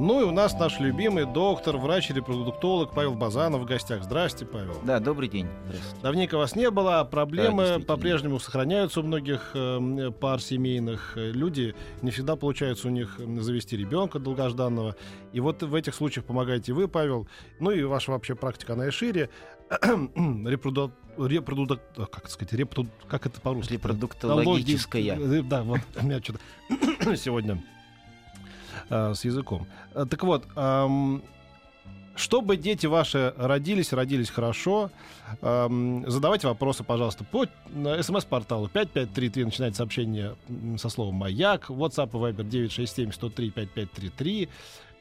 Ну и у нас наш любимый доктор, врач-репродуктолог Павел Базанов в гостях. Здрасте, Павел. Да, добрый день. Здравствуйте. Давненько вас не было, а проблемы Да, по-прежнему сохраняются у многих э, пар семейных. Люди не всегда получается у них завести ребенка долгожданного. И вот в этих случаях помогаете вы, Павел. Ну и ваша вообще практика, она и шире. Репроду... Репроду... Как это сказать? Репроду... Как это по-русски? Репродуктологическая. Э, Да, вот у меня что-то сегодня э, с языком. Э, Так вот, чтобы дети ваши родились, родились хорошо, задавайте вопросы, пожалуйста, по смс-порталу 5533 начинайте сообщение со словом «Маяк», WhatsApp и Viber 967-103-5533.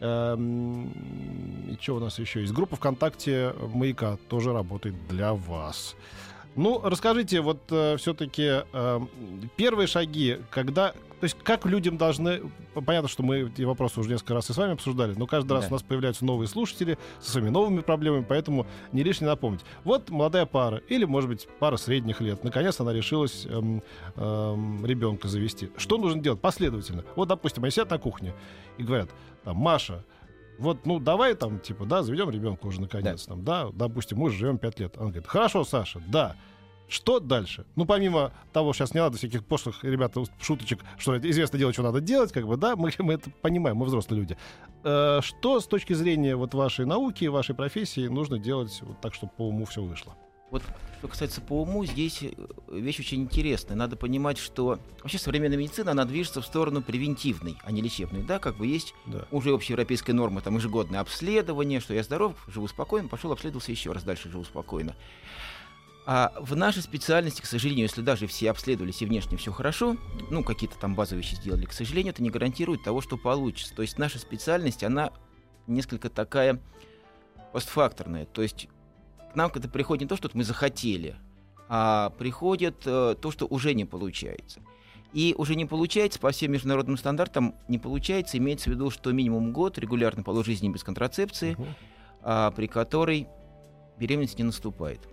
Эм, И что у нас еще есть? Группа ВКонтакте «Маяка» тоже работает для вас. Ну, расскажите, вот все-таки первые шаги, когда, то есть как людям должны, понятно, что мы эти вопросы уже несколько раз и с вами обсуждали, но каждый раз Да. у нас появляются новые слушатели со своими новыми проблемами, поэтому не лишне напомнить. Вот молодая пара, или, может быть, пара средних лет, наконец она решилась эм, эм, ребенка завести. Что нужно делать последовательно? Вот, допустим, они сидят на кухне и говорят, там, Маша, вот, ну, давай там, типа, да, заведем ребенка уже наконец, там, да, допустим, мы живем 5 лет. Она говорит, хорошо, Саша, да. Что дальше? Ну, помимо того, сейчас не надо всяких пошлых, ребята, шуточек, что это известное дело, что надо делать, как бы, да, мы, мы это понимаем, мы взрослые люди. Э, что с точки зрения вот вашей науки, вашей профессии нужно делать вот так, чтобы по уму все вышло? Вот что касается по уму, здесь э, вещь очень интересная. Надо понимать, что вообще современная медицина, она движется в сторону превентивной, а не лечебной. Да, как бы есть Да. уже общеевропейская норма, там ежегодное обследование, что я здоров, живу спокойно, пошел обследовался еще раз, дальше живу спокойно. А в нашей специальности, к сожалению, если даже все обследовались и внешне все хорошо, ну, какие-то там базовые вещи сделали, к сожалению, это не гарантирует того, что получится. То есть наша специальность, она несколько такая постфакторная. То есть к нам это приходит не то, что мы захотели, а приходит э, то, что уже не получается. И уже не получается, по всем международным стандартам не получается, имеется в виду, что минимум год регулярно полу жизни без контрацепции, Мгм. а, при которой беременность не наступает.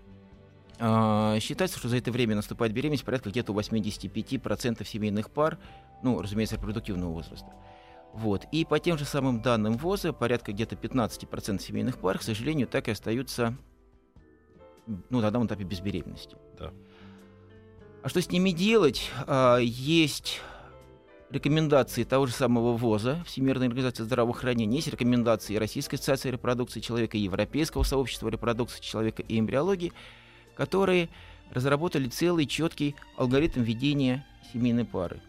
А, считается, что за это время наступает беременность порядка где-то у 85% семейных пар, ну, разумеется, репродуктивного возраста. Вот. И по тем же самым данным ВОЗа, порядка где-то 15% семейных пар, к сожалению, так и остаются ну, на данном этапе без беременности. Да. А что с ними делать? А, Есть рекомендации того же самого ВОЗа, Всемирной организации здравоохранения, есть рекомендации Российской ассоциации репродукции человека, и Европейского сообщества репродукции человека и эмбриологии, которые разработали целый четкий алгоритм ведения семейной пары.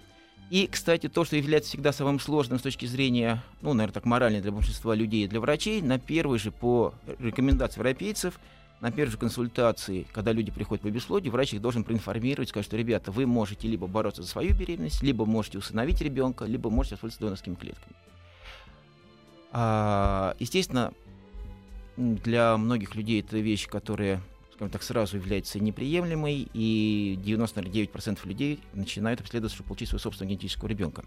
И, кстати, то, что является всегда самым сложным с точки зрения, ну, наверное, так морально для большинства людей и для врачей, на первый же по рекомендации европейцев, на первой же консультации, когда люди приходят по бесплодию, врач их должен проинформировать, сказать, что, ребята, вы можете либо бороться за свою беременность, либо можете усыновить ребенка, либо можете воспользоваться донорскими клетками. А, естественно, для многих людей это вещь, которая, скажем так, сразу является неприемлемой, и 99% людей начинают обследоваться, чтобы получить своего собственного генетического ребенка.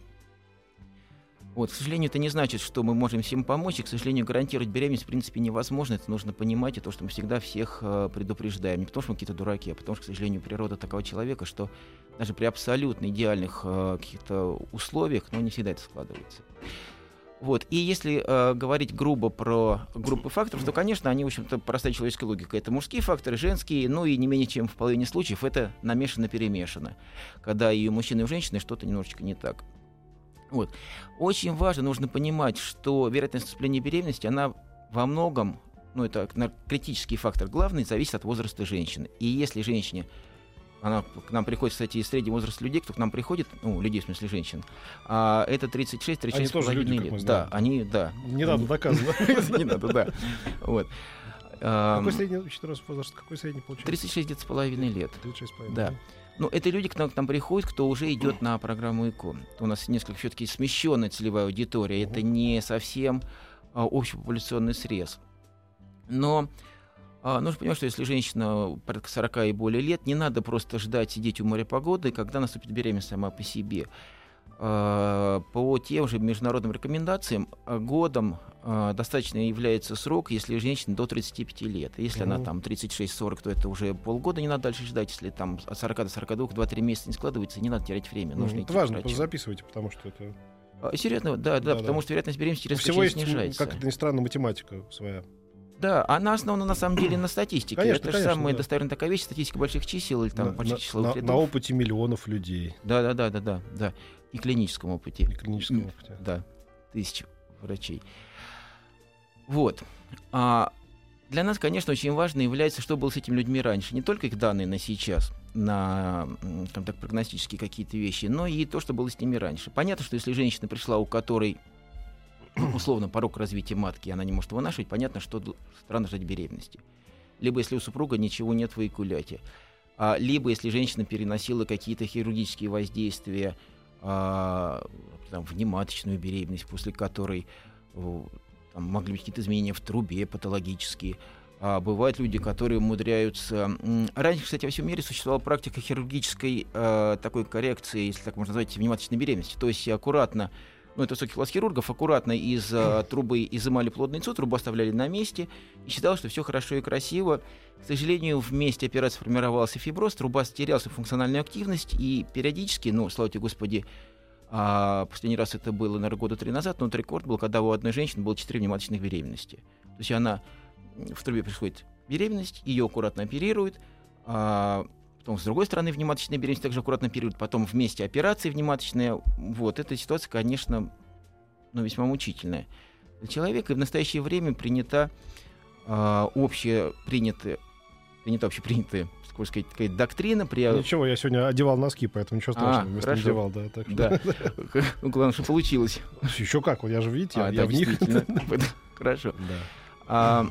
Вот, к сожалению, это не значит, что мы можем всем помочь, и, к сожалению, гарантировать беременность в принципе невозможно. Это нужно понимать, и то, что мы всегда всех э, предупреждаем. Не потому, что мы какие-то дураки, а потому, что, к сожалению, природа такого человека, что даже при абсолютно идеальных э, каких-то условиях, ну, не всегда это складывается. Вот. И если э, говорить грубо про группы факторов, то, конечно, они, в общем-то, простая человеческая логика. Это мужские факторы, женские, ну и не менее чем в половине случаев это намешано-перемешано. Когда и у мужчины, и у женщины что-то немножечко не так. Вот. Очень важно, нужно понимать, что вероятность наступления беременности, она во многом, ну это критический фактор главный, зависит от возраста женщины. И если женщине, она к нам приходит, кстати, из среднего возраста людей, кто к нам приходит, ну, людей, в смысле женщин, а это 36-36 Они тоже люди, как лет. мы да, они, да. Не надо доказывать. Не надо, да. Вот. Какой средний, еще раз, возраст, какой средний получается? 36 где-то с половиной лет. 36,5. Да. Ну, это люди, к нам, к нам приходят, кто уже идет на программу ИКО. У нас несколько все-таки смещенная целевая аудитория. Это не совсем а, общепопуляционный срез. Но а, нужно понимать, что если женщина порядка 40 и более лет, не надо просто ждать сидеть у моря погоды, когда наступит беременность сама по себе. Э, по тем же международным рекомендациям э, годом э, достаточно является срок, если женщина до 35 лет. Если она Мгм. там 36-40, то это уже полгода, не надо дальше ждать. Если там от 40 до 42, 2-3 месяца не складывается, не надо терять время. Ну, Нужно это идти к важно, записывайте, потому что это... А, Серьезно, да, да, Да-да. потому что вероятность беременности резко всего есть, снижается. как это ни странно, математика своя. Да, она основана на самом деле на статистике. Конечно, это же самая да. достоверная такая вещь, статистика больших чисел или там на, больших чисел на- на опыте миллионов людей Да, да, да, да, да, да. И клиническом опыте. и клиническом опыте. Да, тысяч врачей. Вот. А для нас, конечно, очень важно является, что было с этими людьми раньше. Не только их данные на сейчас, на м, скажем так, прогностические какие-то вещи, но и то, что было с ними раньше. Понятно, что если женщина пришла, у которой условно порог развития матки, она не может вынашивать, понятно, что странно ждать беременности. Либо если у супруга ничего нет в эякуляте. А, либо если женщина переносила какие-то хирургические воздействия а, там, внематочную беременность, после которой о, там, могли быть какие-то изменения в трубе патологические. А бывают люди, которые умудряются... Раньше, кстати, во всем мире существовала практика хирургической э, такой коррекции, если так можно назвать, внематочной беременности. То есть аккуратно, ну это высокий класс хирургов, аккуратно из э, трубы изымали плодный яйцо, трубу оставляли на месте, и считалось, что все хорошо и красиво. К сожалению, в месте операции формировался фиброз, труба теряла свою функциональную активность, и периодически, ну, слава тебе Господи, а, последний раз это было, наверное, года три назад, но вот рекорд был, когда у одной женщины было 4 внематочных беременности. То есть она в трубе происходит беременность, ее аккуратно оперируют, а потом с другой стороны внематочная беременность также аккуратно оперируют, потом вместе операции внематочная. Вот, эта ситуация, конечно, ну, весьма мучительная для человека. И в настоящее время принята а, общая принятая, принята общепринятая, сколько сказать, такая доктрина при Ничего, я сегодня одевал носки, поэтому ничего А, страшного. вместо хорошо. надевал, да. Так что- Да. Ну, главное, что получилось. Еще как, вот я же, видите, А, я да, в них. Хорошо. Да. А,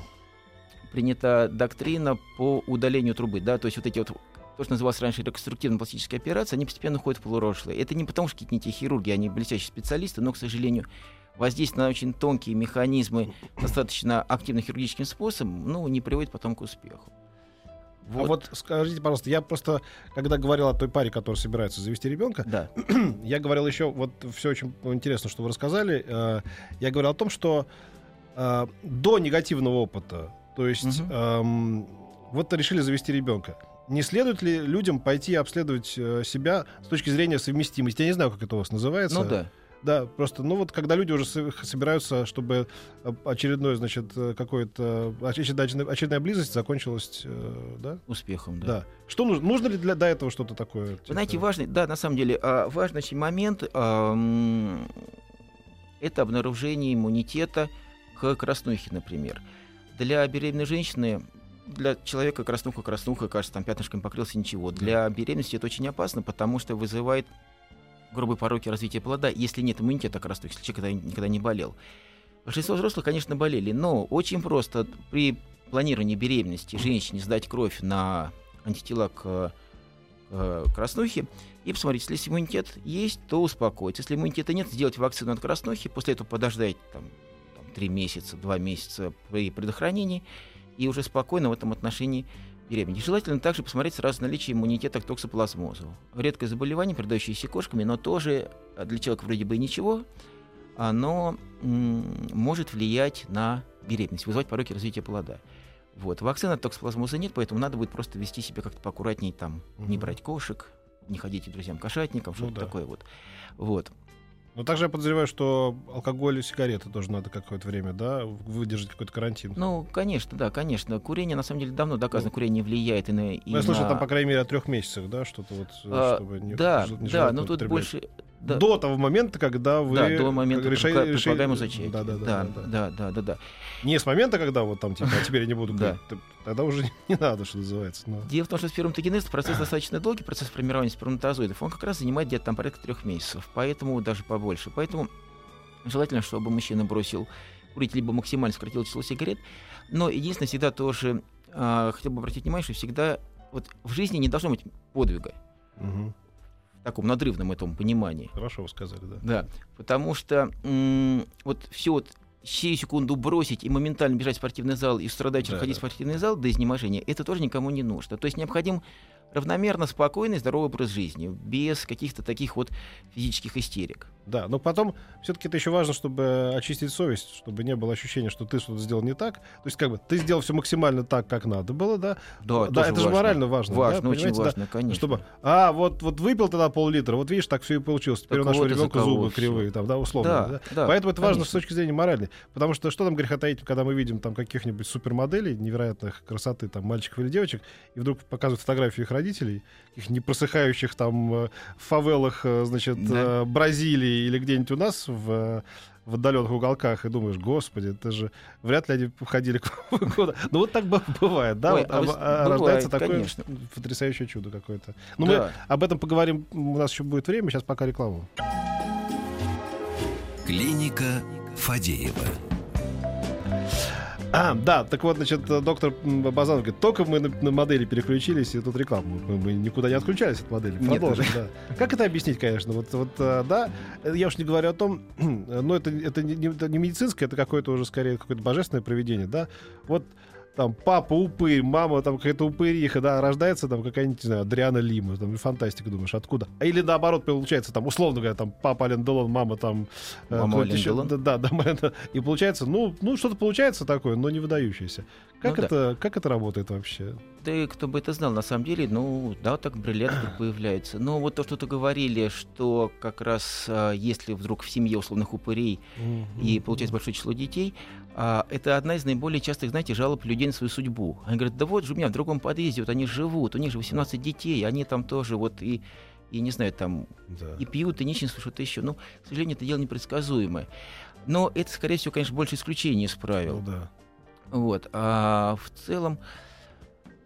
принята доктрина по удалению трубы, да, то есть вот эти вот то, что называлось раньше реконструктивно-пластические операции, они постепенно уходят в полурошлое. Это не потому, что какие-то не те хирурги, они блестящие специалисты, но, к сожалению, воздействие на очень тонкие механизмы достаточно активным хирургическим способом, ну, не приводит потом к успеху. А вот скажите, пожалуйста, я просто, когда говорил о той паре, которая собирается завести ребенка, Да. я говорил еще, вот все очень интересно, что вы рассказали. э, Я говорил о том, что э, до негативного опыта, то есть Мгм. эм, вот решили завести ребенка. Не следует ли людям пойти обследовать э, себя с точки зрения совместимости? Я не знаю, как это у вас называется. Ну да. Да, просто, ну вот когда люди уже со- собираются, чтобы э, очередной, значит, э, какой-то очередная, очередная близость закончилась, да? Успехом, да. Да. Что нужно? Нужно ли для до этого что-то такое? Типа? знаете, важный, да, на самом деле, а, важный очень момент это обнаружение иммунитета к краснухе, например. Для беременной женщины, для человека краснуха, краснуха, кажется, там пятнышком покрылся, ничего. Для беременности это очень опасно, потому что вызывает грубые пороки развития плода, если нет иммунитета к краснухе, если человек никогда, никогда не болел. Большинство взрослых, конечно, болели, но очень просто при планировании беременности женщине сдать кровь на антитела к э, краснухи и посмотреть, если иммунитет есть, то успокоиться. Если иммунитета нет, сделать вакцину от краснухи, после этого подождать там, там, 3 месяца, 2 месяца при предохранении и уже спокойно в этом отношении беременеть. Желательно также посмотреть сразу наличие иммунитета к токсоплазмозу. Редкое заболевание, передающееся кошками, но тоже а, для человека вроде бы ничего, оно может влиять на беременность, вызывать пороки развития плода. Вот. Вакцины от токсоплазмоза нет, поэтому надо будет просто вести себя как-то поаккуратнее, там, не Мгм. брать кошек, не ходить к друзьям-кошатникам, Ну что-то да. такое вот. Вот. Но также я подозреваю, что алкоголь и сигареты тоже надо какое-то время, да, выдержать какой-то карантин. Ну, конечно, да, конечно. Курение, на самом деле, давно доказано, курение влияет и на... и Ну, я слышал, на- там, по крайней мере, о трех месяцах, да, что-то вот, А, чтобы не, да, не да, но тут употреблять. больше... да, До того момента, когда вы да, до момента как реши- предпо- реши- предполагаемого зачатия. Да, да, да, да, да, да. да, да, да. Не с момента, когда вот там, типа, а теперь я не буду Да. Тогда уже не надо, что называется. но- Дело в том, что сперматогенез процесс достаточно долгий, процесс формирования сперматозоидов. Он как раз занимает где-то там порядка трех месяцев, поэтому даже побольше. Поэтому желательно, чтобы мужчина бросил курить, либо максимально сократил число сигарет. Но единственное, всегда тоже а, хотел бы обратить внимание, что всегда вот в жизни не должно быть подвига Мгм. В таком надрывном этом понимании. Хорошо вы сказали, да. Да, потому что м, вот все вот сию секунду бросить и моментально бежать в спортивный зал и страдать Да, ходить да. в спортивный зал до изнеможения, это тоже никому не нужно. То есть необходим равномерно спокойный, здоровый образ жизни, без каких-то таких вот физических истерик. Да, но потом все-таки это еще важно, чтобы очистить совесть, чтобы не было ощущения, что ты что-то сделал не так. То есть, как бы ты сделал все максимально так, как надо было, да? Да, да это важно. же морально важно. Важно, да? очень важно, да? конечно. Чтобы, а, вот, вот выпил тогда пол-литра, вот видишь, так все и получилось. Теперь так у нашего вот ребенка зубы всё. кривые, там, да, условно. Да, Да, да, Поэтому это важно с конечно. точки зрения моральной. Потому что что там греха таить, когда мы видим там каких-нибудь супермоделей невероятных красоты, там, мальчиков или девочек, и вдруг показывают фотографии их родителей, их не просыхающих там э, в фавелах, э, значит, Да. э, Бразилии или где-нибудь у нас в в отдаленных уголках и думаешь, господи, это же вряд ли они ходили куда. Ну вот так бывает, да, Ой, вот, а вы а- а бывает, рождается такое конечно. потрясающее чудо какое-то. Ну мы Да. об этом поговорим, у нас еще будет время, сейчас пока рекламу. Клиника Фадеева. А, да, так вот, значит, доктор м, Базанов говорит, только мы на, на модели переключились, и тут рекламу. Мы, мы никуда не отключались от модели. Нет, Продолжим, да. Как это объяснить, конечно? Вот, вот а, да, э, я уж не говорю о том, но это, это, не, не- это не медицинское, это какое-то уже скорее какое-то божественное проведение, да. Вот там папа упырь, мама там какая-то упыриха, да, рождается там какая-нибудь, не знаю, Адриана Лима, там, фантастика, думаешь, откуда? А Или наоборот, получается, там, условно говоря, там, папа Ален Делон, мама там... э, Мама Ален еще- Делон. Да, да, да, и получается, ну, ну, что-то получается такое, но не выдающееся. Как, Ну да. это, как это работает вообще? Да кто бы это знал, на самом деле, ну, да, так бриллиант тут появляется. Но вот то, что-то говорили, что как раз а, если вдруг в семье условных упырей и получается большое число детей, а, это одна из наиболее частых, знаете, жалоб людей на свою судьбу. Они говорят, да вот же у меня в другом подъезде, вот они живут, у них же 18 детей, они там тоже вот и, и не знаю, там Да. и пьют, и нищенство, что-то еще. Ну, к сожалению, это дело непредсказуемое. Но это, скорее всего, конечно, больше исключение из правил. Ну да. Вот. А в целом,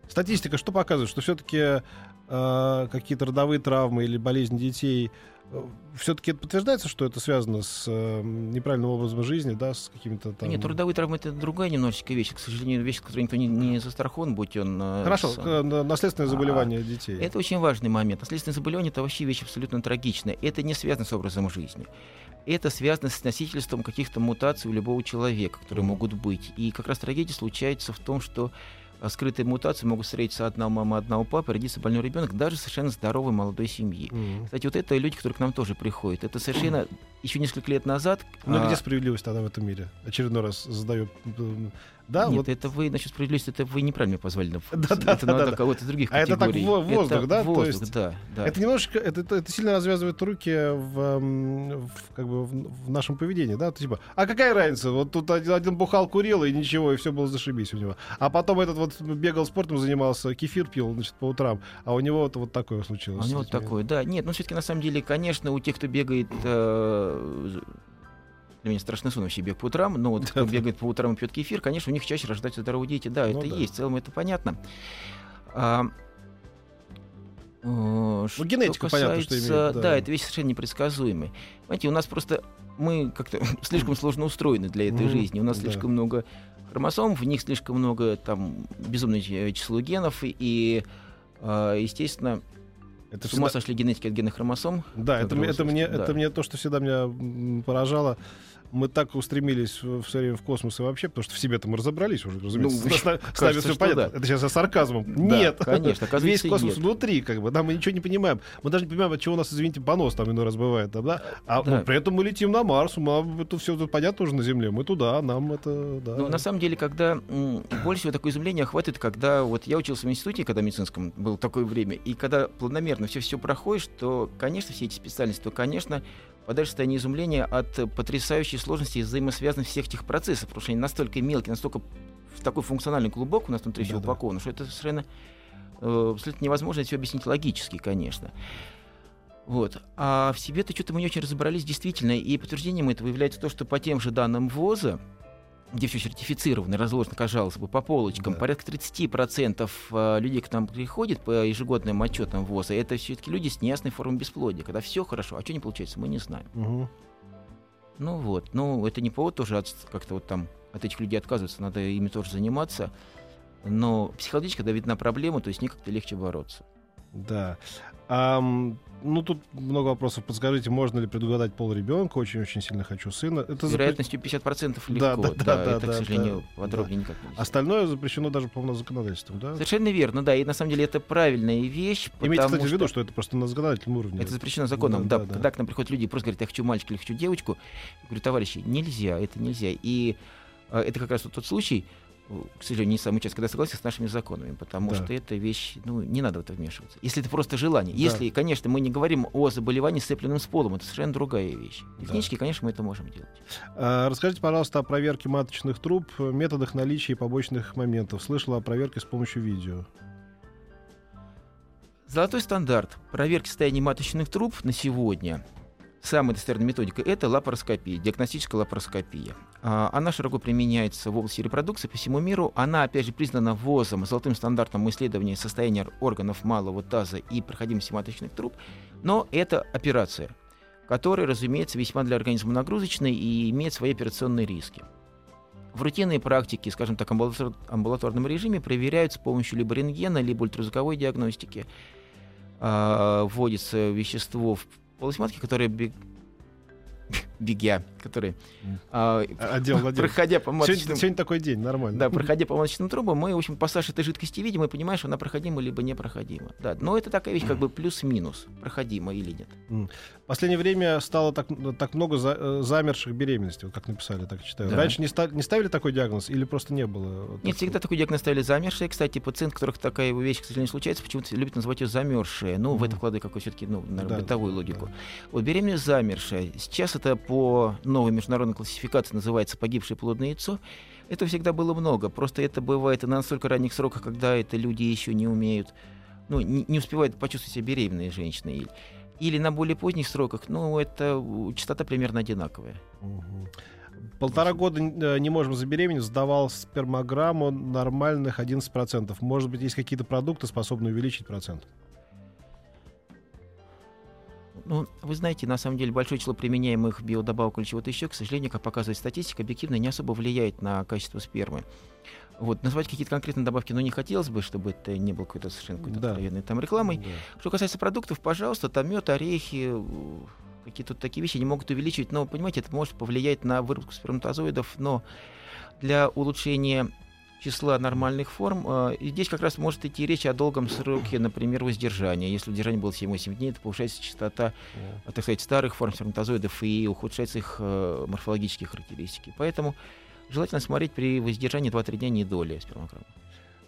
Статистика что показывает? Что все-таки какие-то родовые травмы или болезни детей все-таки это подтверждается, что это связано с э, неправильным образом жизни, да, с какими-то там... Нет, трудовые травмы это другая немножечко вещь. К сожалению, вещь, которой никто не, не застрахован, будь он. э, Хорошо, с- э, на- наследственное заболевание детей. Это очень важный момент. Наследственное заболевание это вообще вещь абсолютно трагичная. Это не связано с образом жизни. Это связано с носительством каких-то мутаций у любого человека, которые могут быть. И как раз трагедия случается в том, что а, скрытые мутации могут встретиться одна мама, одна у папы, родиться больной ребенок, даже совершенно здоровой молодой семьи. Мгм. Кстати, вот это люди, которые к нам тоже приходят. Это совершенно еще несколько лет назад. Ну а, где справедливость тогда в этом мире? Очередной раз задаю. Да, Нет, вот. это вы, насчет справедливости, это вы неправильно позвали. Да, да, это да, надо да, кого-то других А это так категорий. во- воздух, Это да? Воздух, есть да, да. Это немножечко, это, это- это сильно развязывает руки в, м, в, как бы в, в нашем поведении, да? То типа, а какая разница? Вот тут один, один бухал, курил, и ничего, и все было зашибись у него. А потом этот вот бегал спортом, занимался, кефир пил, значит, по утрам, а у него вот, вот такое случилось. А у него детьми. такое, да. Нет, ну все-таки на самом деле, конечно, у тех, кто бегает, э, для меня страшный сон вообще бег по утрам, но вот кто бегает по утрам и пьет кефир, конечно, у них чаще рождаются здоровые дети. Да, Ну это да. есть, в целом это понятно. А, э, что генетика, понятно, что касается- имеет, да. Да, это вещь совершенно непредсказуемая. Понимаете, у нас просто мы как-то слишком сложно устроены для этой жизни. У нас да. слишком много хромосом, в них слишком много там безумное ч- число генов и, э, естественно, Это с ума всегда- сошли генетики от генных хромосом. Да, это, мне- это, мне, Да. это мне то, что всегда меня поражало. Мы так устремились в- все время в космос и вообще, потому что в себе-то мы разобрались уже, разумеется. Ну, с, нами все понятно. да. Это сейчас я сарказмом. Да, нет, конечно, Весь космос нет. внутри, как бы, да, мы ничего не понимаем. Мы даже не понимаем, от чего у нас, извините, понос там иной раз бывает, да? А Да. при этом мы летим на Марс, нам это все понятно уже на Земле, мы туда, нам это, да. Ну, на самом деле, когда больше всего такое изумление охватывает, когда вот я учился в институте, когда медицинском было такое время, и когда планомерно все все проходишь, то, конечно, все эти специальности, то, конечно, подаешь состояние изумления от потрясающей сложности и взаимосвязанности всех этих процессов, потому что они настолько мелкие, настолько в такой функциональный клубок у нас внутри все Да-да. упаковано, что это совершенно э, абсолютно невозможно все объяснить логически, конечно. Вот. А в себе-то что-то мы не очень разобрались действительно, и подтверждением этого является то, что по тем же данным ВОЗа, где все сертифицировано, разложено, казалось бы, по полочкам, Да. порядка 30% э, людей, к нам приходит по ежегодным отчетам ВОЗа, это все-таки люди с неясной формой бесплодия, когда все хорошо, а что не получается, мы не знаем. Мгм. Ну вот, ну это не повод тоже от- как-то вот там от этих людей отказываться, надо ими тоже заниматься. Но психологически, когда видна проблема, то есть с ней как-то легче бороться. Да. Ам, ну, тут много вопросов. Подскажите, можно ли предугадать пол ребенка? Очень-очень сильно хочу сына. Это С вероятностью 50% легко. Да, да, да, это, да, к сожалению, да, подробнее никак нельзя. Остальное запрещено даже, по-моему, законодательством, да? Совершенно верно, да. И на самом деле это правильная вещь. Имейте, кстати, в виду, что это просто на законодательном уровне. Это запрещено законом. Да, Да, да, да. Когда к нам приходят люди и просто говорят, я хочу мальчика или хочу девочку, я говорю, товарищи, нельзя, это нельзя. И э, это как раз вот тот случай, к сожалению, не самый часто, когда согласен с нашими законами, потому Да. что это вещь, ну, не надо в это вмешиваться. Если это просто желание. Да. Если, конечно, мы не говорим о заболевании, сцепленном с полом, это совершенно другая вещь. Да. Технически, конечно, мы это можем делать. А, Расскажите, пожалуйста, о проверке маточных труб, методах наличия и побочных моментов. Слышала о проверке с помощью видео. Золотой стандарт проверки состояния маточных труб на сегодня самая достоверная методика — это лапароскопия, диагностическая лапароскопия. А, Она широко применяется в области репродукции по всему миру. Она, опять же, признана ВОЗом, золотым стандартом исследования состояния органов малого таза и проходимости маточных труб. Но это операция, которая, разумеется, весьма для организма нагрузочная и имеет свои операционные риски. В рутинной практике, скажем так, амбулатор- амбулаторном режиме проверяют с помощью либо рентгена, либо ультразвуковой диагностики. А, Вводится вещество в полость матки, которое бег... бегя, которое Мгм. а, Отдел, отдел. проходя по маточным... Сегодня, сегодня такой день, нормально. Да, проходя по маточным трубам, мы, в общем, пассаж этой жидкости видим и понимаем, что она проходима либо непроходима. Да, но это такая вещь, как бы плюс-минус, проходима или нет. В последнее время стало так, так много за- э, замерших беременностей, вот как написали, так читаю. Да. Раньше не, ста- не ставили такой диагноз или просто не было? Вот Нет, так- всегда такой диагноз ставили замерзшие. Кстати, пациент, у которых такая вещь, к сожалению, случается, почему-то любят называть ее замерзшие. Ну, в Мгм. это вкладывая какую все-таки, ну, наверное, Да, бытовую логику. да. Вот беременность замершая. Сейчас это по новой международной классификации называется погибшее плодное яйцо. Этого всегда было много. Просто это бывает и на настолько ранних сроках, когда это люди еще не умеют, ну, не, не успевают почувствовать себя беременные женщины. Или, на более поздних сроках, ну, это частота примерно одинаковая. Мгм. Полтора года э, не можем забеременеть, сдавал спермограмму нормальных 11%. Может быть, есть какие-то продукты, способные увеличить процент? Ну, вы знаете, на самом деле большое число применяемых биодобавок или чего-то еще, к сожалению, как показывает статистика, объективно не особо влияет на качество спермы. Вот, назвать какие-то конкретные добавки, но не хотелось бы, чтобы это не было какой-то совершенно какой-то Да. откровенной там рекламой. Да. Что касается продуктов, пожалуйста, там мед, орехи, какие-то такие вещи не могут увеличивать, но, понимаете, это может повлиять на выработку сперматозоидов, но для улучшения числа нормальных форм, э, и здесь как раз может идти речь о долгом сроке, например, воздержания. Если воздержание было 7-8 дней, то повышается частота так сказать, старых форм сперматозоидов и ухудшается их э, морфологические характеристики. Поэтому желательно смотреть при воздержании 2-3 дня не доли спермограммы.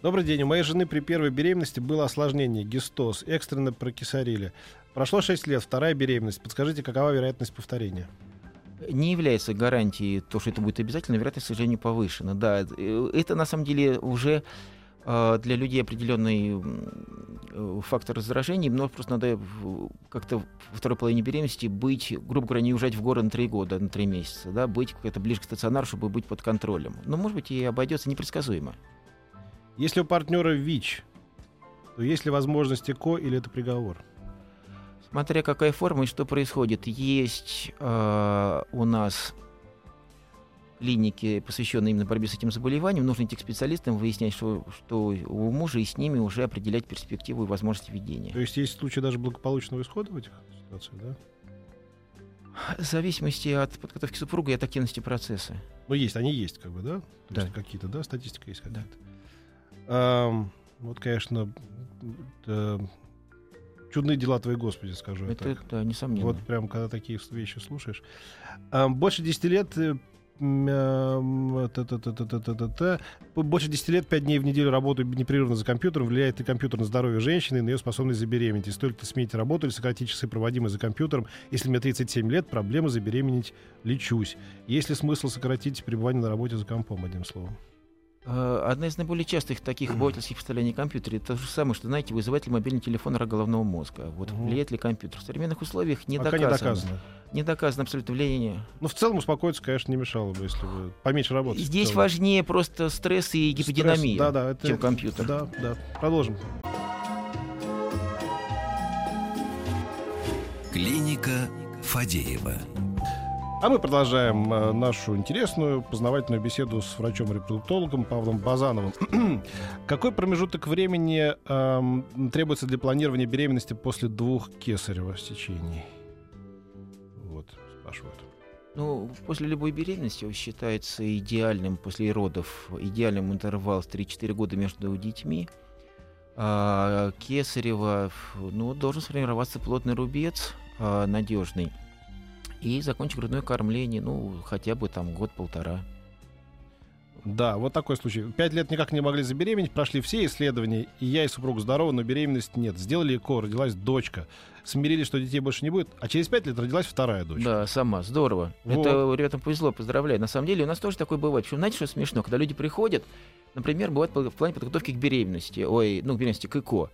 Добрый день. У моей жены при первой беременности было осложнение, гистоз, экстренно прокисарили. Прошло 6 лет, вторая беременность. Подскажите, какова вероятность повторения? Не является гарантией то, что это будет обязательно, вероятность, к сожалению, повышена. Да, э, это на самом деле уже э, для людей определенный э, фактор раздражений, но просто надо как-то во второй половине беременности быть, грубо говоря, не уезжать в город на три года, на три месяца, да, быть как-то ближе к стационару, чтобы быть под контролем. Но, может быть, и обойдется непредсказуемо. Если у партнера ВИЧ, то есть ли возможность ЭКО или это приговор? Смотря какая форма и что происходит. Есть э, у нас клиники, посвященные именно борьбе с этим заболеванием. Нужно идти к специалистам, выяснять, что, что у мужа, и с ними уже определять перспективу и возможность ведения. То есть есть случаи даже благополучного исхода в этих ситуациях, да? В зависимости от подготовки супруга и от активности процесса. Ну, есть, они есть, как бы, да? То Да. есть какие-то, да, статистика есть Да. какая-то. Ам, вот, конечно, чудные дела твои, Господи, скажу я Это, так. да, несомненно. Вот прям, когда такие вещи слушаешь. Больше 10 лет... Больше 10 лет, 5 дней в неделю работаю непрерывно за компьютером. Влияет ли компьютер на здоровье женщины и на ее способность забеременеть? И стоит ли сменить работу или сократить часы, проводимые за компьютером? Если мне 37 лет, проблема забеременеть лечусь. Есть ли смысл сократить пребывание на работе за компом, одним словом? Э, Одна из наиболее частых таких обывательских представлений о компьютере это то же самое, что, знаете, вызывает ли мобильный телефон рак головного мозга. Вот Мгм. влияет ли компьютер? В современных условиях не Пока доказано. не доказано. Не доказано абсолютно влияние. Ну, в целом успокоиться, конечно, не мешало бы, если бы поменьше работать. Здесь важнее просто стресс и Стресс, гиподинамия, Да, да, это, чем компьютер. Да, да. Продолжим. Клиника Фадеева. А мы продолжаем э, нашу интересную познавательную беседу с врачом-репродуктологом Павлом Базановым. Какой промежуток времени эм, требуется для планирования беременности после двух кесарево сечений? Вот, спрашивают. Ну, после любой беременности считается идеальным после родов, идеальным интервал в 3-4 года между детьми. А, кесарево, ну, должен сформироваться плотный рубец, а, надежный и закончить грудное кормление, ну, хотя бы там год-полтора. Да, вот такой случай. Пять лет никак не могли забеременеть, прошли все исследования, и я и супруг здоровы, но беременность нет. Сделали ЭКО, родилась дочка. Смирились, что детей больше не будет, а через пять лет родилась вторая дочка. Да, сама, здорово. Вот. Это ребятам повезло, поздравляю. На самом деле у нас тоже такое бывает. Причем, знаете, что смешно? Когда люди приходят, например, бывает в плане подготовки к беременности, ой, ну, к беременности, к ЭКО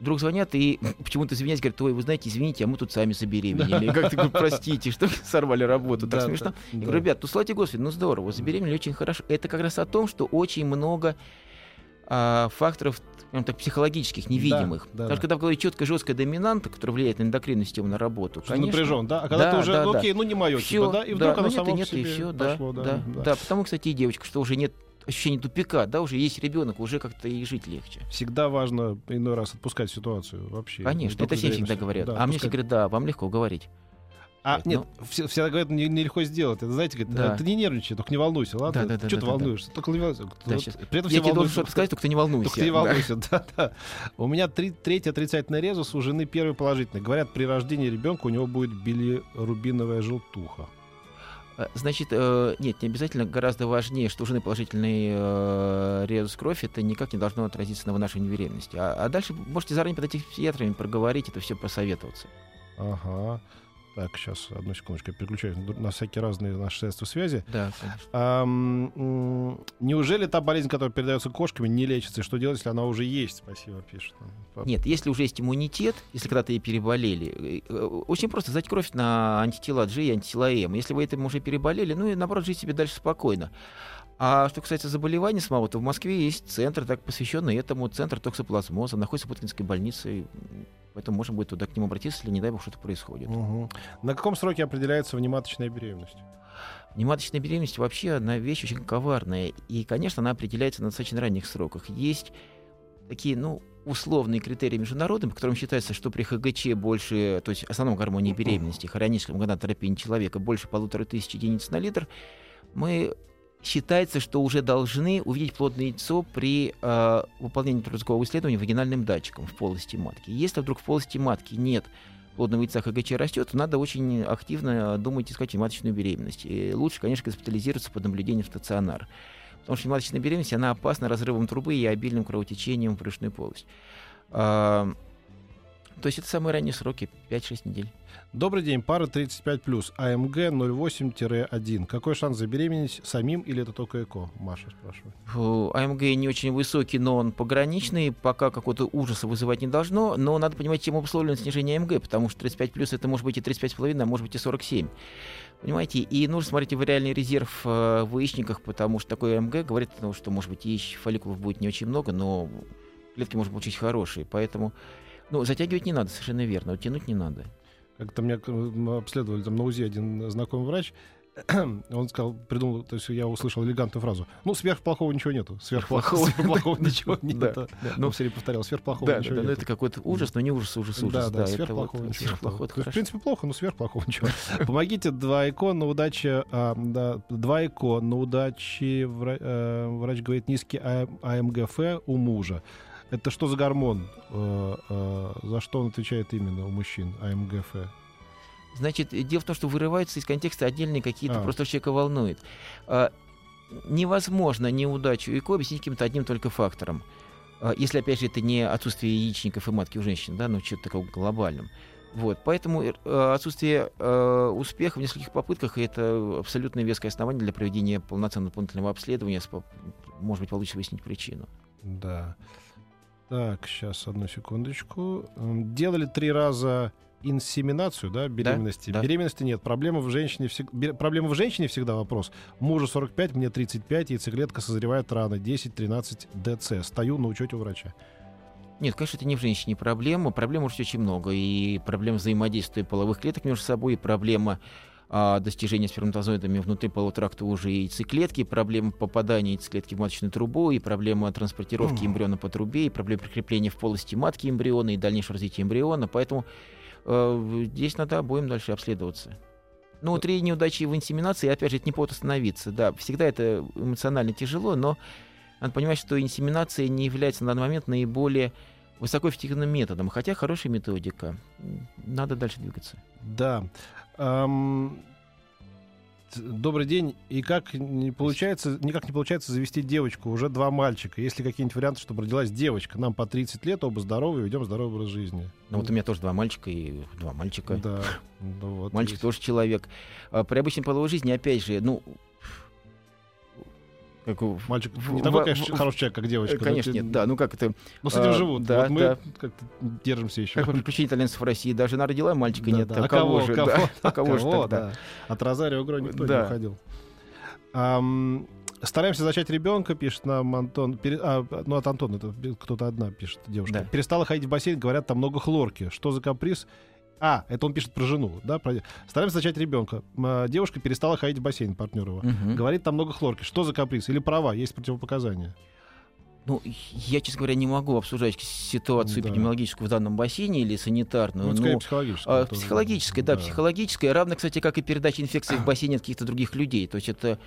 вдруг звонят и почему-то извиняюсь, говорят, ой, вы знаете, извините, а мы тут сами забеременели. Как ты простите, что сорвали работу, так смешно. Я говорю, ребят, ну слава Господи, ну здорово, забеременели очень хорошо. Это как раз о том, что очень много а, факторов так, психологических, невидимых. Да, да, Потому что когда в голове четкая, жесткая доминанта, которая влияет на эндокринную систему, на работу, что конечно. напряжен, да? А когда да, ты уже, да, ну, окей, ну не мое, все, типа, да? И вдруг да, оно ну, само нет, нет, и все, пошло, да, да, да. Да, потому, кстати, и девочка, что уже нет ощущение тупика, да, уже есть ребенок, уже как-то и жить легче. Всегда важно иной раз отпускать ситуацию вообще. Конечно, это все всегда говорят. Да, а отпускать. мне все говорят, да, вам легко говорить. А, нет, ну, все, все говорят, не, нелегко сделать. Это, знаете, говорят, да. ты не нервничай, только не волнуйся, ладно? Да, да, да, что да, ты да, волнуешься? Да. Только не волнуйся. Да, вот, при этом Я тебе должен что-то сказать, только ты не волнуйся. Только ты не волнуйся, да, да. У меня три, третий отрицательный резус, у жены первый положительный. Говорят, при рождении ребенка у него будет билирубиновая желтуха. Э, значит, э, нет, не обязательно, гораздо важнее, что у жены положительный э, резус крови, это никак не должно отразиться на вынашивании беременности. А, а дальше можете заранее подойти к психиатрам, проговорить это все, посоветоваться. Ага. Так, сейчас, одну секундочку, я переключаюсь на всякие разные наши средства связи. Да, конечно. А, неужели та болезнь, которая передается кошками, не лечится? И что делать, если она уже есть? Спасибо, пишет. Нет, если уже есть иммунитет, если когда-то ей переболели, э, очень просто сдать кровь на антитела G и антитела М. Если вы этим уже переболели, ну и наоборот, жить себе дальше спокойно. А что касается заболеваний самого, то в Москве есть центр, так посвященный этому, центр токсоплазмоза, находится в Путкинской больнице. Поэтому можно будет туда к ним обратиться, если, не дай бог, что-то происходит. Угу. На каком сроке определяется внематочная беременность? Внематочная беременность вообще одна вещь очень коварная. И, конечно, она определяется на достаточно ранних сроках. Есть такие, ну, условные критерии международные, по которым считается, что при ХГЧ больше, то есть основном гормоне беременности, хорионическом гонадотерапии человека больше полутора тысяч единиц на литр, мы считается, что уже должны увидеть плодное яйцо при э, выполнении трудового исследования вагинальным датчиком в полости матки. Если вдруг в полости матки нет плодного яйца ХГЧ растет, то надо очень активно думать искать маточную беременность. И лучше, конечно, госпитализироваться под наблюдением в стационар. Потому что маточная беременность, она опасна разрывом трубы и обильным кровотечением в брюшную полость. То есть это самые ранние сроки, 5-6 недель. Добрый день, пара 35+, АМГ 08-1. Какой шанс забеременеть самим или это только ЭКО? Маша спрашивает. Фу, АМГ не очень высокий, но он пограничный, пока какого-то ужаса вызывать не должно, но надо понимать, чем обусловлено снижение АМГ, потому что 35+, это может быть и 35,5, а может быть и 47. Понимаете, и нужно смотреть в реальный резерв э, в яичниках, потому что такой АМГ говорит, ну, что, может быть, яич фолликулов будет не очень много, но клетки можно получить хорошие, поэтому ну, затягивать не надо, совершенно верно, утянуть не надо. Как-то меня обследовали там на УЗИ один знакомый врач, он сказал, придумал, то есть я услышал элегантную фразу. Ну, сверхплохого ничего нету. Сверхплохого, сверхплохого ничего нет. Да, ну, все время повторял, сверхплохого ничего нет. это какой-то ужас, но не ужас, ужас, ужас. Да, да, сверхплохого ничего В принципе, плохо, но сверхплохого ничего. Помогите два ЭКО на удаче, а, два ЭКО на удаче, э, врач говорит, низкий АМГФ у мужа. Это что за гормон? Э, э, за что он отвечает именно у мужчин, АМГФ? Значит, дело в том, что вырываются из контекста отдельные какие-то, а. просто человека волнует. А, невозможно неудачу ЭКО объяснить каким-то одним только фактором. А, если, опять же, это не отсутствие яичников и матки у женщин, да, ну, что-то такого глобальным. Вот, поэтому э, отсутствие э, успеха в нескольких попытках это абсолютно веское основание для проведения полноценного дополнительного обследования. Может быть, получится выяснить причину. Да. Так, сейчас, одну секундочку. Делали три раза инсеминацию, да, беременности. Да, да. Беременности нет. Проблема в женщине всегда, проблема в женщине всегда вопрос. Мужу 45, мне 35, яйцеклетка созревает рано, 10-13 ДЦ. Стою на учете у врача. Нет, конечно, это не в женщине проблема. Проблем может очень много. И проблема взаимодействия половых клеток между собой, и проблема а, достижения сперматозоидами внутри полутракта уже яйцеклетки, проблемы попадания яйцеклетки в маточную трубу, и проблема транспортировки эмбриона по трубе, и проблема прикрепления в полости матки эмбриона, и дальнейшего развития эмбриона. Поэтому э, здесь надо обоим дальше обследоваться. Ну, вот три неудачи в инсеминации, опять же, это не повод остановиться. Да, всегда это эмоционально тяжело, но надо понимать, что инсеминация не является на данный момент наиболее высокоэффективным методом, хотя хорошая методика. Надо дальше двигаться. Да. Т- Добрый день. И как не получается, никак не получается завести девочку, уже два мальчика. Есть ли какие-нибудь варианты, чтобы родилась девочка? Нам по 30 лет, оба здоровые, ведем здоровый образ жизни. Ну, вот у меня тоже два мальчика и два мальчика. Да. Ну, вот Мальчик есть. тоже человек. А При обычной половой жизни, опять же, ну... Как, у- Мальчик не в- такой, в- конечно, в- хороший человек, как девочка. э, но Конечно, те- нет, да. Ну, как это... Ну, с этим А, живут. да, вот мы да. как-то держимся еще. Как по приключению итальянцев в России. Да, жена родила, мальчика Да, нет. да. А кого же? Кого? да? А кого же тогда? да. От Розарио Гро никто не Да. уходил. Ам, Стараемся зачать ребенка, пишет нам Антон. Пере- а, ну, от Антона, это кто-то одна пишет, девушка. Да. Перестала ходить в бассейн, говорят, там много хлорки. Что за каприз? А, это он пишет про жену, да? Про... Стараемся зачать ребенка. А, Девушка перестала ходить в бассейн, партнер его. Мгм. Говорит, там много хлорки. Что за каприз? Или права? Есть противопоказания. Ну, я, честно говоря, не могу обсуждать ситуацию Да. эпидемиологическую в данном бассейне или санитарную. Ну, но, скорее психологическое. а, тоже. психологическое, да, психологическое, равно, кстати, как и передача инфекции в бассейне от каких-то других людей. То есть это,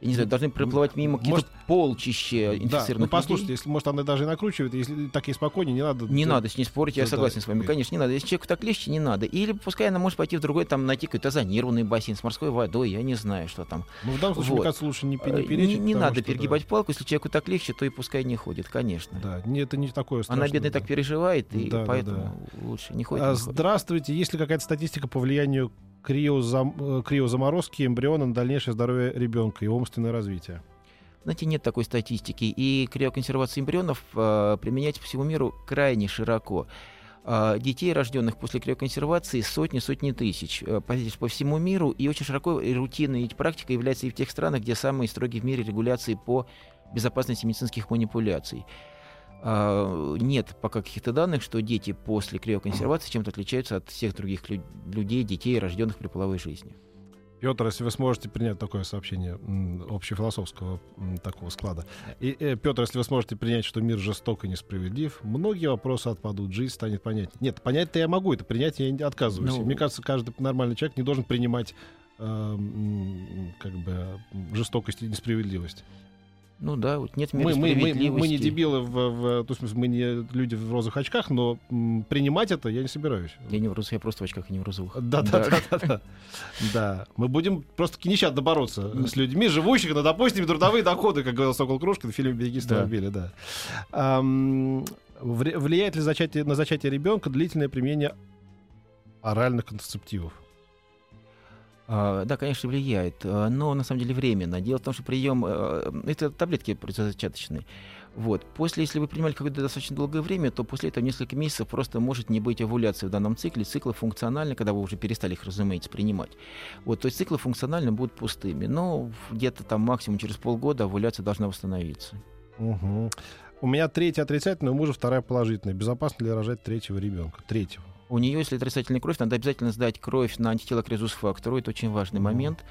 я не знаю, должны проплывать мимо каких-то Может, полчища Да, инфицированных ну послушайте, людей. если, может, она даже и накручивает, если так ей спокойнее, не надо... Не то- надо с ней спорить, я да, согласен да. с вами. Конечно, не надо. Если человеку так легче, не надо. Или пускай она может пойти в другой, там, найти какой-то озонированный бассейн с морской водой, я не знаю, что там. Ну, в данном случае, Вот. мне кажется, лучше не, пе- Э, не перечить. не потому надо что, перегибать палку, если человеку так легче, то и пускай не ходит, конечно. Да, да, не, это не такое страшное. Она, бедная, да. так переживает, и Да, да, поэтому лучше не ходит. А, не ходит. здравствуйте, есть ли какая-то статистика по влиянию криозам- э, криозаморозки эмбриона на дальнейшее здоровье ребенка и умственное развитие? Знаете, нет такой статистики. И криоконсервация эмбрионов э, применяется по всему миру крайне широко. А, Детей, рожденных после криоконсервации, сотни-сотни тысяч э, по, по всему миру. И очень широко и рутинной эта практика является и в тех странах, где самые строгие в мире регуляции по безопасности медицинских манипуляций. А, Нет пока каких-то данных, что дети после криоконсервации чем-то отличаются от всех других лю- людей, детей, рожденных при половой жизни. Петр, если вы сможете принять такое сообщение общефилософского такого склада. И, э, Петр, если вы сможете принять, что мир жесток и несправедлив, многие вопросы отпадут, жизнь станет понятнее. Нет, понять-то я могу, это принять я не отказываюсь. Ну- Мне кажется, каждый нормальный человек не должен принимать э, как бы жестокость и несправедливость. Ну да, вот нет мире Мы, мы, мы, мы не дебилы, в, в, то есть, мы не люди в розовых очках, но принимать это я не собираюсь. Я не в розовых, я просто в очках и не в розовых. Да, да, да, да, да. Да. Мы будем просто нещадно бороться с людьми, живущих на, допустим, трудовые доходы, как говорил Сокол Крушкин в фильме «Береги автомобиля», да. Влияет ли на зачатие ребенка длительное применение оральных контрацептивов? А, Да, конечно, влияет, а, но на самом деле временно. Дело в том, что прием э, это таблетки противозачаточные. Вот. После, если вы принимали какое-то достаточно долгое время, то после этого несколько месяцев просто может не быть овуляции в данном цикле. Циклы функциональны, когда вы уже перестали их, разумеется, принимать. Вот, то есть циклы функционально будут пустыми. Но где-то там максимум через полгода овуляция должна восстановиться. Мгм. У меня третья отрицательная, у мужа вторая положительная. Безопасно ли рожать третьего ребенка? Третьего. У нее, если отрицательная кровь, надо обязательно сдать кровь на антитела к резус-фактору. Это очень важный момент.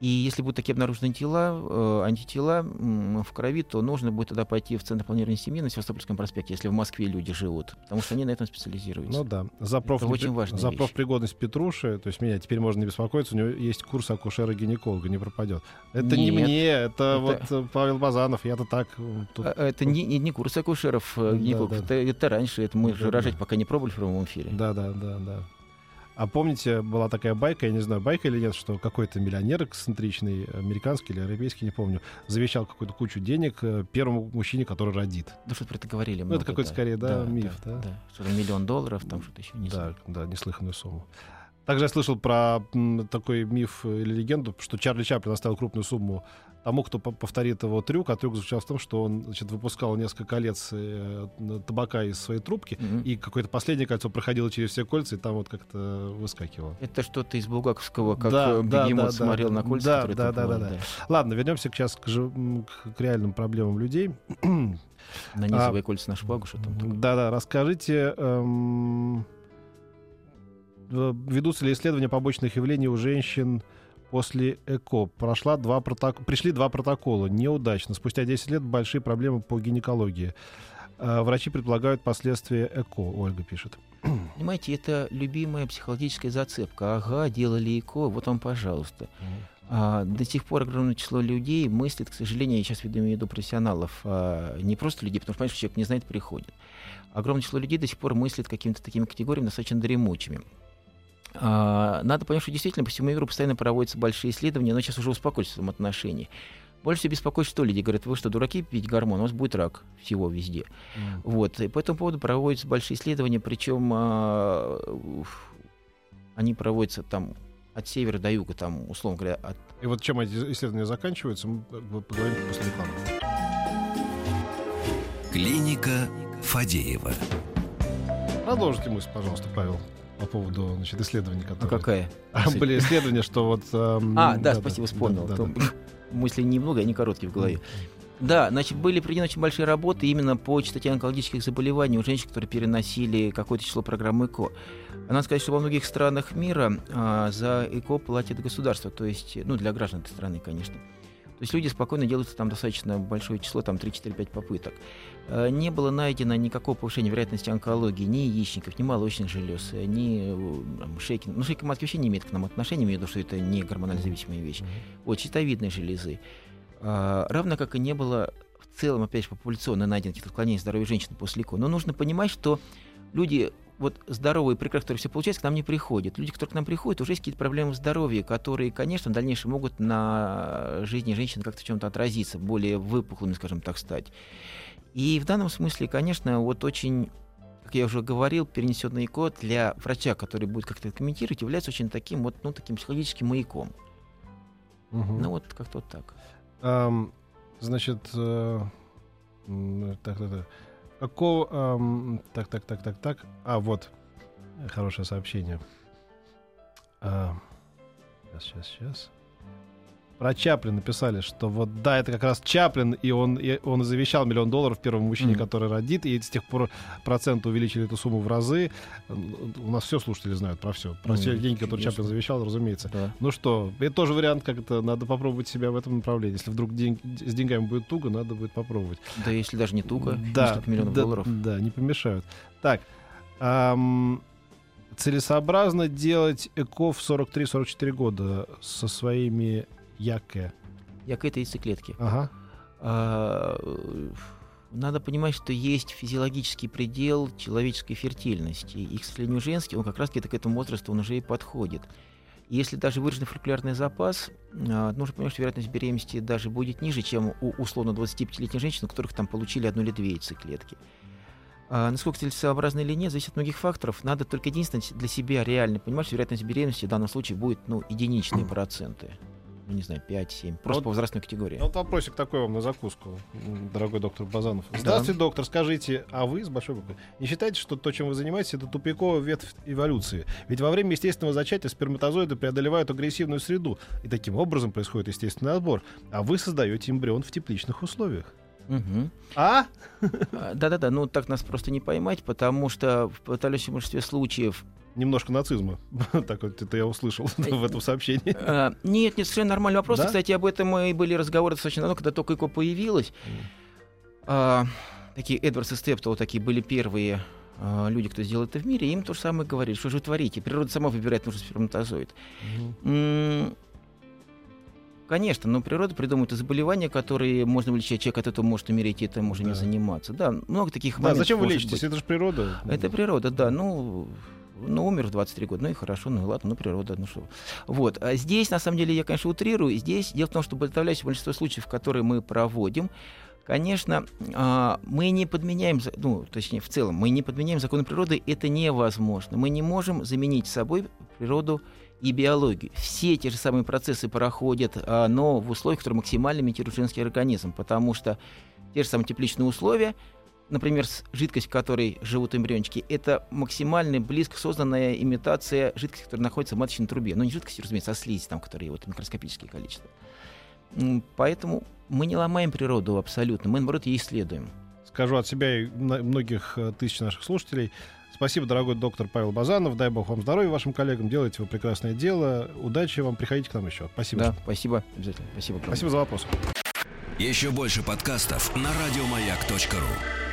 И если будут такие обнаружены тела, э, антитела в крови, то нужно будет тогда пойти в Центр планирования семьи на Севастопольском проспекте, если в Москве люди живут, потому что они на этом специализируются. Ну да. За, проф... Это очень важная за профпригодность Петруши, то есть меня теперь можно не беспокоиться, у него есть курс акушера-гинеколога, не пропадет. Это не Нет. мне, это, Это- вот э, Павел Базанов, я-то так... э, тут- А, Это не, не, не курс акушеров, э, Да, да. это, это раньше, это мы Да, же да. рожать пока не пробовали в прямом эфире. Да, да, да, да. А помните, была такая байка, я не знаю, байка или нет, что какой-то миллионер эксцентричный, американский или европейский, не помню, завещал какую-то кучу денег э, первому мужчине, который родит. Да что-то про это говорили Ну, это много, какой-то скорее, да, миф, да? Что-то миллион долларов, там что-то еще не да, знаю. да, неслыханную сумму. Также я слышал про такой миф или легенду, что Чарли Чаплин оставил крупную сумму тому, кто по- повторит его трюк. А трюк заключался в том, что он значит, выпускал несколько колец э, табака из своей трубки, Мгм. и какое-то последнее кольцо проходило через все кольца, и там вот как-то выскакивало. Это что-то из Булгаковского, как Да, э, да, бегемот да, смотрел да, на кольца, да, которые да, да, да, бывают, Ладно, вернемся сейчас к, м, к- реальным проблемам людей. Нанизывая кольца на шпагу, что там. Да-да, расскажите, эм, ведутся ли исследования побочных явлений у женщин после ЭКО? Прошла два проток... Пришли два протокола. Неудачно. Спустя 10 лет большие проблемы по гинекологии. Э, врачи предполагают последствия ЭКО, Ольга пишет. Понимаете, это любимая психологическая зацепка. Ага, делали ЭКО, вот вам, пожалуйста. А, до сих пор огромное число людей мыслит, к сожалению, я сейчас имею в виду профессионалов, а, не просто людей, потому что, понимаешь, человек не знает, приходит. Огромное число людей до сих пор мыслит какими-то такими категориями достаточно дремучими. А, надо понять, что действительно по всему миру постоянно проводятся большие исследования, но сейчас уже успокоиться в этом отношении. Больше всего беспокоит, что люди говорят, вы что, дураки пить гормон, у вас будет рак всего везде. Mm. Вот. И по этому поводу проводятся большие исследования, причем а, они проводятся там от севера до юга, там, условно говоря, от... И вот чем эти исследования заканчиваются, мы поговорим после рекламы. Клиника Фадеева. Продолжите мысль, пожалуйста, Павел, по поводу значит, исследований, которые... А какая? А, были исследования, что вот... Эм, а, да, да, спасибо, вспомнил. Да, да, да. Мысли немного, они короткие в голове. Да, значит, были проведены очень большие работы именно по частоте онкологических заболеваний у женщин, которые переносили какое-то число программы ЭКО. Надо сказать, что во многих странах мира а, за ЭКО платит государство, то есть, ну, для граждан этой страны, конечно. То есть люди спокойно делают там достаточно большое число, там 3-4-5 попыток. А, не было найдено никакого повышения вероятности онкологии ни яичников, ни молочных желез, ни там, шейки. Ну, шейка матки вообще не имеет к нам отношения, имею в виду, что это не гормонально зависимая вещь. Вот, щитовидные железы. А, равно как и не было в целом, опять же, популяционно найдено каких-то отклонений здоровья женщин после ЭКО. Но нужно понимать, что люди вот здоровые, прекрасно, которые все получается, к нам не приходят. Люди, которые к нам приходят, уже есть какие-то проблемы в здоровье, которые, конечно, в дальнейшем могут на жизни женщин как-то в чем-то отразиться, более выпуклыми, скажем так, стать. И в данном смысле, конечно, вот очень как я уже говорил, перенесенный код для врача, который будет как-то комментировать, является очень таким вот, ну, таким психологическим маяком. Угу. Ну, вот как-то вот так. Um, значит, э, так, так, так. Какого... Эм, так, так, так, так, так. А, вот. Хорошее сообщение. А, сейчас, сейчас, сейчас про Чаплин написали, что вот да, это как раз Чаплин, и он, и он завещал миллион долларов первому мужчине, mm-hmm. который родит, и с тех пор процент увеличили эту сумму в разы. У нас все слушатели знают про все. Про mm-hmm. все деньги, которые Чаплин завещал, разумеется. Да. Ну что, это тоже вариант, как это надо попробовать себя в этом направлении. Если вдруг день, с деньгами будет туго, надо будет попробовать. Да, если даже не туго, да, миллионов да, долларов. Да, не помешают. Так, эм, целесообразно делать ЭКО в 43-44 года со своими Яке. Яке это яйцеклетки. Ага. А, надо понимать, что есть физиологический предел человеческой фертильности. И, к сожалению, женский, он как раз где-то к этому возрасту он уже и подходит. Если даже выраженный фолликулярный запас, а, нужно понимать, что вероятность беременности даже будет ниже, чем у условно 25-летних женщин, у которых там получили одну или две яйцеклетки. А насколько целесообразно или нет, зависит от многих факторов. Надо только единственное для себя реально понимать, что вероятность беременности в данном случае будет ну, единичные проценты ну, не знаю, 5-7, просто вот, по возрастной категории. Вот вопросик такой вам на закуску, дорогой доктор Базанов. Здравствуйте, да. доктор, скажите, а вы с большой буквы не считаете, что то, чем вы занимаетесь, это тупиковая ветвь эволюции? Ведь во время естественного зачатия сперматозоиды преодолевают агрессивную среду, и таким образом происходит естественный отбор, а вы создаете эмбрион в тепличных условиях. Угу. А? а? Да-да-да, ну так нас просто не поймать, потому что в подавляющем большинстве случаев немножко нацизма. так вот это я услышал в этом сообщении. А, нет, нет, совершенно нормальный вопрос. Да? Кстати, об этом и были разговоры достаточно давно, когда только ИКО появилась. А, такие Эдвардс и Стептол такие были первые а, люди, кто сделал это в мире, им то же самое говорили, что же вы творите. Природа сама выбирает нужный сперматозоид. Конечно, но природа придумывает заболевания, которые можно вылечить, человек от этого может умереть, и это можно да. не заниматься. Да, много таких да, моментов. Зачем вы лечитесь? Это же природа. Это природа, да. Ну, ну, умер в 23 года, ну и хорошо, ну и ладно, ну природа, ну что. Вот. А здесь, на самом деле, я, конечно, утрирую. Здесь дело в том, что подавляющее большинство случаев, которые мы проводим, конечно, а, мы не подменяем, ну, точнее, в целом, мы не подменяем законы природы, это невозможно. Мы не можем заменить собой природу и биологию. Все те же самые процессы проходят, а, но в условиях, которые максимально имитируют женский организм, потому что те же самые тепличные условия – например, жидкость, в которой живут эмбриончики, это максимально близко созданная имитация жидкости, которая находится в маточной трубе. Но не жидкости, разумеется, а слизь, там, которые вот микроскопические количества. Поэтому мы не ломаем природу абсолютно, мы, наоборот, ее исследуем. скажу от себя и многих э, тысяч наших слушателей. Спасибо, дорогой доктор Павел Базанов. Дай бог вам здоровья, вашим коллегам. Делайте вы прекрасное дело. Удачи вам. Приходите к нам еще. Спасибо. Да, спасибо. Обязательно. Спасибо. Спасибо за вопрос. Еще больше подкастов на радиомаяк.ру